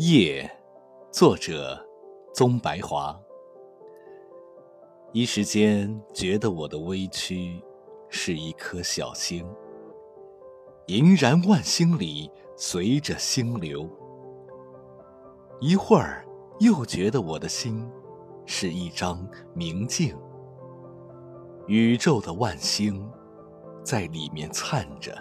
夜，作者宗白华。一时间觉得我的微躯是一颗小星，萦然万星里，随着星流。一会儿又觉得我的心是一张明镜，宇宙的万星在里面灿着。